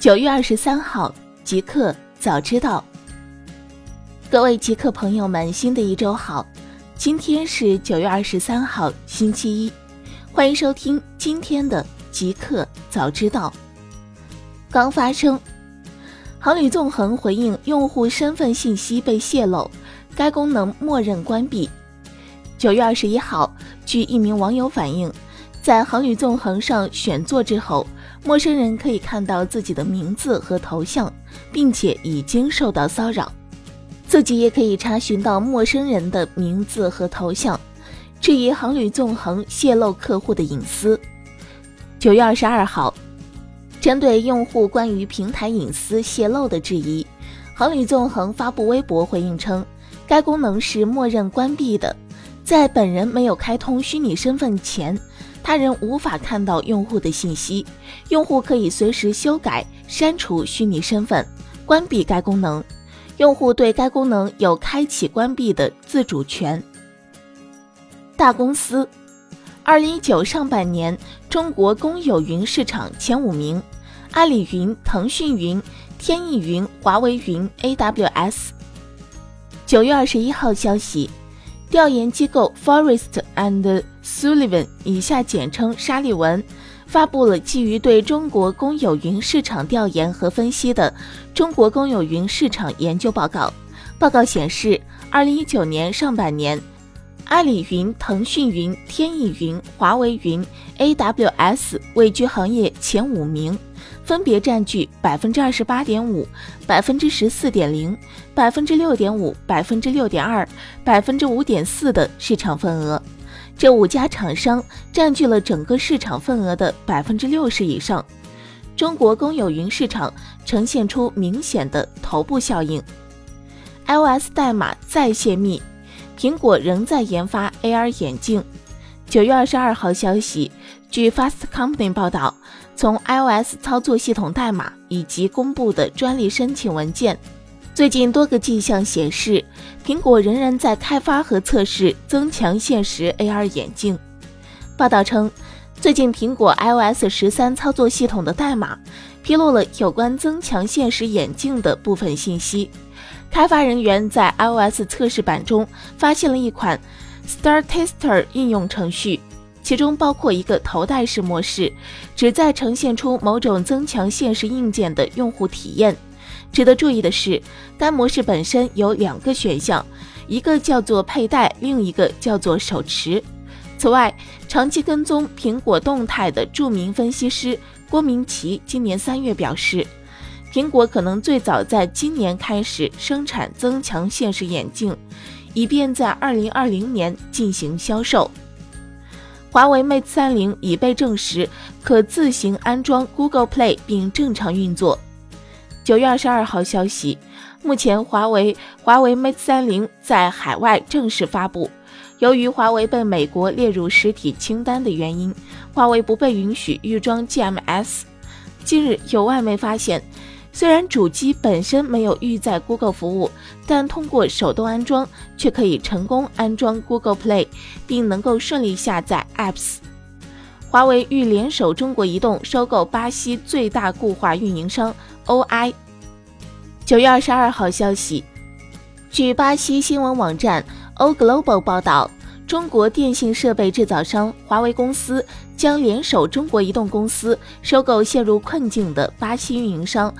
九月二十三号，极客早知道。各位极客朋友们，新的一周好！今天是九月二十三号，星期一，欢迎收听今天的极客早知道。刚发生，航旅纵横回应用户身份信息被泄露，该功能默认关闭。九月二十一号，据一名网友反映，在航旅纵横上选座之后。陌生人可以看到自己的名字和头像，并且已经受到骚扰，自己也可以查询到陌生人的名字和头像，质疑航旅纵横泄露客户的隐私。九月二十二号，针对用户关于平台隐私泄露的质疑，航旅纵横发布微博回应称，该功能是默认关闭的，在本人没有开通虚拟身份前。他人无法看到用户的信息，用户可以随时修改、删除虚拟身份，关闭该功能。用户对该功能有开启、关闭的自主权。大公司，二零一九上半年中国公有云市场前五名：阿里云、腾讯云、天翼云、华为云、AWS。九月二十一号消息。调研机构 Forest and Sullivan（ 以下简称沙利文）发布了基于对中国公有云市场调研和分析的中国公有云市场研究报告。报告显示，二零一九年上半年，阿里云、腾讯云、天翼云、华为云、AWS 位居行业前五名。分别占据百分之二十八点五、百分之十四点零、百分之六点五、百分之六点二、百分之五点四的市场份额。这五家厂商占据了整个市场份额的百分之六十以上。中国公有云市场呈现出明显的头部效应。iOS 代码再泄密，苹果仍在研发 AR 眼镜。九月二十二号消息，据 Fast Company 报道。从 iOS 操作系统代码以及公布的专利申请文件，最近多个迹象显示，苹果仍然在开发和测试增强现实 AR 眼镜。报道称，最近苹果 iOS 十三操作系统的代码披露了有关增强现实眼镜的部分信息。开发人员在 iOS 测试版中发现了一款 Star Tester 应用程序。其中包括一个头戴式模式，旨在呈现出某种增强现实硬件的用户体验。值得注意的是，该模式本身有两个选项，一个叫做佩戴，另一个叫做手持。此外，长期跟踪苹果动态的著名分析师郭明奇今年三月表示，苹果可能最早在今年开始生产增强现实眼镜，以便在二零二零年进行销售。华为 Mate 三零已被证实可自行安装 Google Play 并正常运作。九月二十二号消息，目前华为华为 Mate 三零在海外正式发布。由于华为被美国列入实体清单的原因，华为不被允许预装 GMS。近日有外媒发现。虽然主机本身没有预载 Google 服务，但通过手动安装却可以成功安装 Google Play，并能够顺利下载 Apps。华为欲联手中国移动收购巴西最大固话运营商 OI。九月二十二号消息，据巴西新闻网站 O Global 报道，中国电信设备制造商华为公司将联手中国移动公司收购陷入困境的巴西运营商。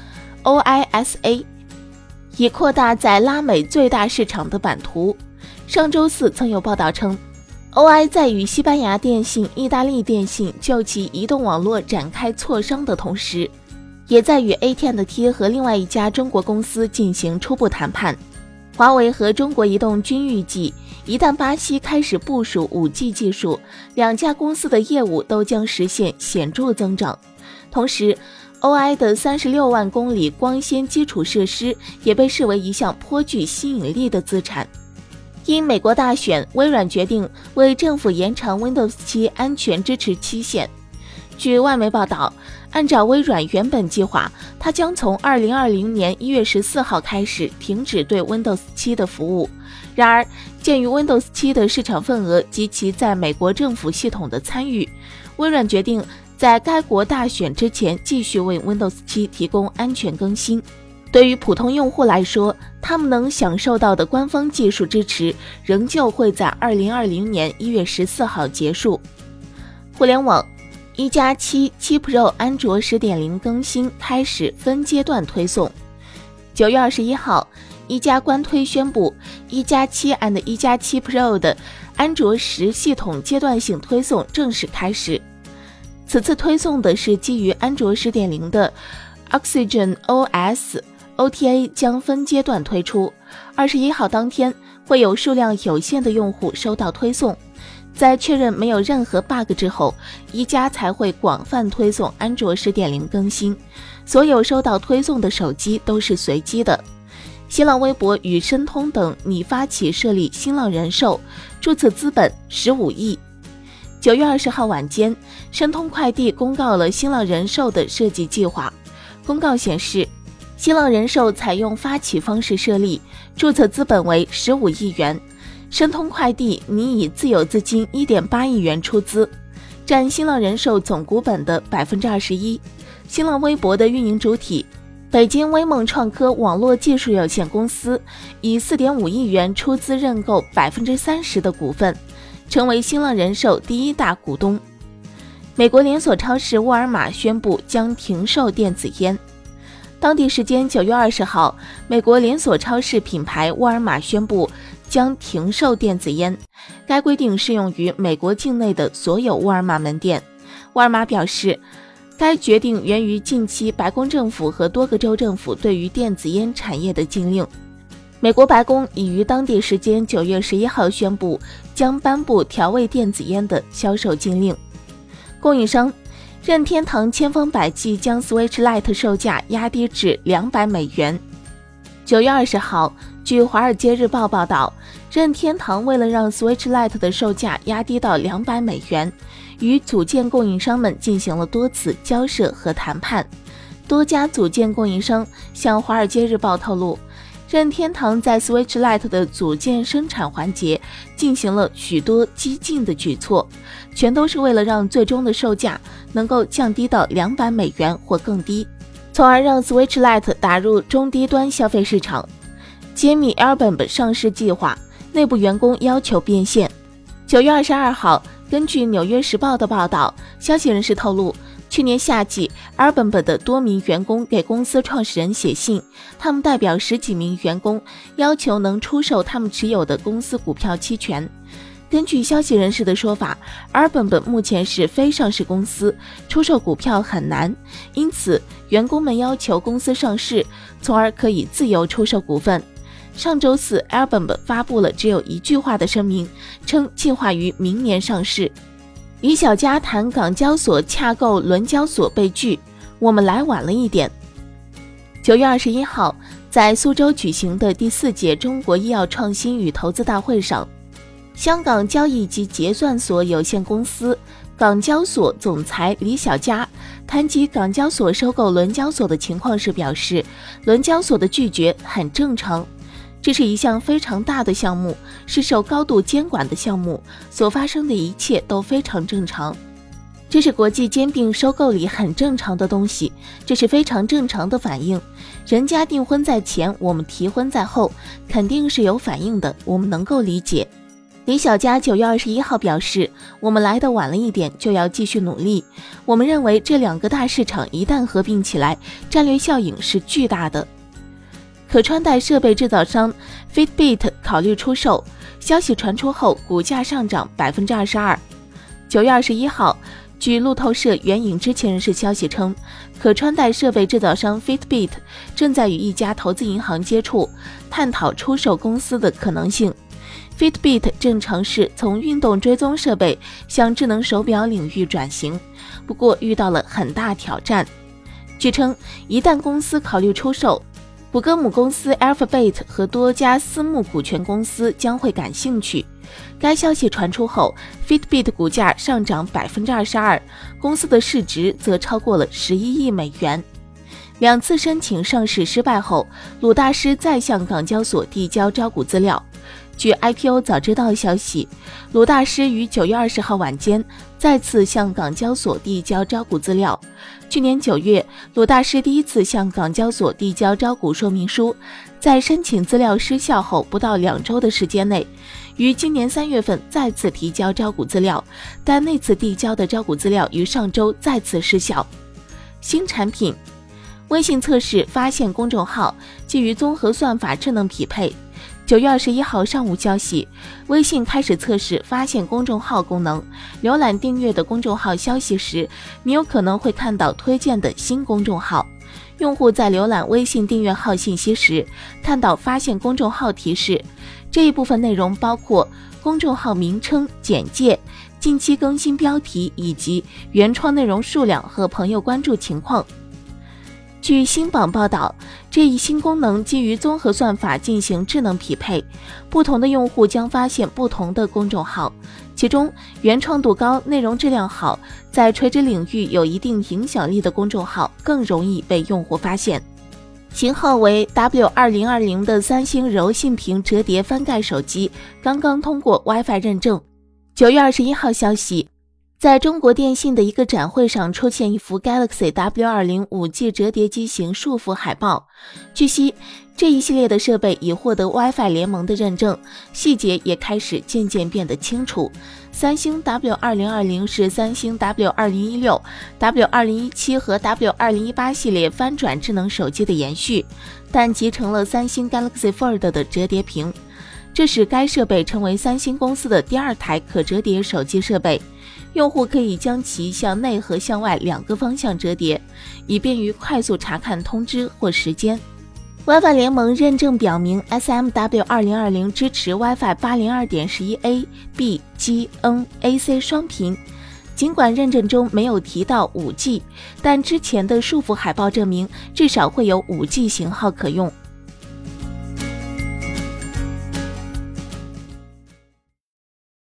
OISA 以扩大在拉美最大市场的版图。上周四曾有报道称，OI 在与西班牙电信、意大利电信就其移动网络展开磋商的同时，也在与 AT&T 和另外一家中国公司进行初步谈判。华为和中国移动均预计，一旦巴西开始部署 5G 技术，两家公司的业务都将实现显著增长。同时，OI 的三十六万公里光纤基础设施也被视为一项颇具吸引力的资产。因美国大选，微软决定为政府延长 Windows 7安全支持期限。据外媒报道，按照微软原本计划，它将从二零二零年一月十四号开始停止对 Windows 7的服务。然而，鉴于 Windows 7的市场份额及其在美国政府系统的参与，微软决定。在该国大选之前继续为 Windows 7提供安全更新。对于普通用户来说，他们能享受到的官方技术支持仍旧会在2020年1月14号结束。互联网，一加七七 Pro 安卓10.0更新开始分阶段推送。九月二十一号，一加官推宣布，一加七 and 一加七 Pro 的安卓十系统阶段性推送正式开始。此次推送的是基于安卓十点零的 Oxygen OS，OTA 将分阶段推出。二十一号当天会有数量有限的用户收到推送，在确认没有任何 bug 之后，一加才会广泛推送安卓十点零更新。所有收到推送的手机都是随机的。新浪微博与申通等拟发起设立新浪人寿，注册资本十五亿。九月二十号晚间，申通快递公告了新浪人寿的设计计划。公告显示，新浪人寿采用发起方式设立，注册资本为十五亿元。申通快递拟以自有资金一点八亿元出资，占新浪人寿总股本的百分之二十一。新浪微博的运营主体北京微梦创科网络技术有限公司以四点五亿元出资认购百分之三十的股份。成为新浪人寿第一大股东。美国连锁超市沃尔玛宣布将停售电子烟。当地时间九月二十号，美国连锁超市品牌沃尔玛宣布将停售电子烟。该规定适用于美国境内的所有沃尔玛门店。沃尔玛表示，该决定源于近期白宫政府和多个州政府对于电子烟产业的禁令。美国白宫已于当地时间九月十一号宣布，将颁布调味电子烟的销售禁令。供应商任天堂千方百计将 Switch Lite 售价压低至两百美元。九月二十号，据《华尔街日报》报道，任天堂为了让 Switch Lite 的售价压低到两百美元，与组件供应商们进行了多次交涉和谈判。多家组件供应商向《华尔街日报》透露。任天堂在 Switch Lite 的组件生产环节进行了许多激进的举措，全都是为了让最终的售价能够降低到两百美元或更低，从而让 Switch Lite 打入中低端消费市场。揭秘 Airbnb 上市计划，内部员工要求变现。九月二十二号，根据《纽约时报》的报道，消息人士透露。去年夏季，Airbnb 的多名员工给公司创始人写信，他们代表十几名员工要求能出售他们持有的公司股票期权。根据消息人士的说法，Airbnb 目前是非上市公司，出售股票很难，因此员工们要求公司上市，从而可以自由出售股份。上周四，Airbnb 发布了只有一句话的声明，称计划于明年上市。李小加谈港交所洽购伦交所被拒，我们来晚了一点。九月二十一号，在苏州举行的第四届中国医药创新与投资大会上，香港交易及结算所有限公司港交所总裁李小加谈及港交所收购伦交所的情况时表示，伦交所的拒绝很正常。这是一项非常大的项目，是受高度监管的项目，所发生的一切都非常正常。这是国际兼并收购里很正常的东西，这是非常正常的反应。人家订婚在前，我们提婚在后，肯定是有反应的，我们能够理解。李小佳九月二十一号表示，我们来的晚了一点，就要继续努力。我们认为这两个大市场一旦合并起来，战略效应是巨大的。可穿戴设备制造商 Fitbit 考虑出售，消息传出后，股价上涨百分之二十二。九月二十一号，据路透社援引知情人士消息称，可穿戴设备制造商 Fitbit 正在与一家投资银行接触，探讨出售公司的可能性。Fitbit 正尝试从运动追踪设备向智能手表领域转型，不过遇到了很大挑战。据称，一旦公司考虑出售，谷歌母公司 Alphabet 和多家私募股权公司将会感兴趣。该消息传出后，Fitbit 股价上涨百分之二十二，公司的市值则超过了十一亿美元。两次申请上市失败后，鲁大师再向港交所递交招股资料。据 IPO 早知道消息，鲁大师于九月二十号晚间再次向港交所递交招股资料。去年九月，鲁大师第一次向港交所递交招股说明书，在申请资料失效后不到两周的时间内，于今年三月份再次提交招股资料，但那次递交的招股资料于上周再次失效。新产品，微信测试发现公众号基于综合算法智能匹配。九月二十一号上午消息，微信开始测试发现公众号功能。浏览订阅的公众号消息时，你有可能会看到推荐的新公众号。用户在浏览微信订阅号信息时，看到发现公众号提示，这一部分内容包括公众号名称、简介、近期更新标题以及原创内容数量和朋友关注情况。据新榜报道，这一新功能基于综合算法进行智能匹配，不同的用户将发现不同的公众号。其中，原创度高、内容质量好、在垂直领域有一定影响力的公众号更容易被用户发现。型号为 W 二零二零的三星柔性屏折叠翻盖手机刚刚通过 WiFi 认证。九月二十一号消息。在中国电信的一个展会上，出现一幅 Galaxy W20 5G 折叠机型束缚海报。据悉，这一系列的设备已获得 WiFi 联盟的认证，细节也开始渐渐变得清楚。三星 W2020 是三星 W2016、W2017 和 W2018 系列翻转智能手机的延续，但集成了三星 Galaxy Fold 的折叠屏，这使该设备成为三星公司的第二台可折叠手机设备。用户可以将其向内和向外两个方向折叠，以便于快速查看通知或时间。WiFi 联盟认证表明，SMW 二零二零支持 WiFi 八零二点十一 A、B、G、N、AC 双频。尽管认证中没有提到五 G，但之前的束缚海报证明至少会有五 G 型号可用。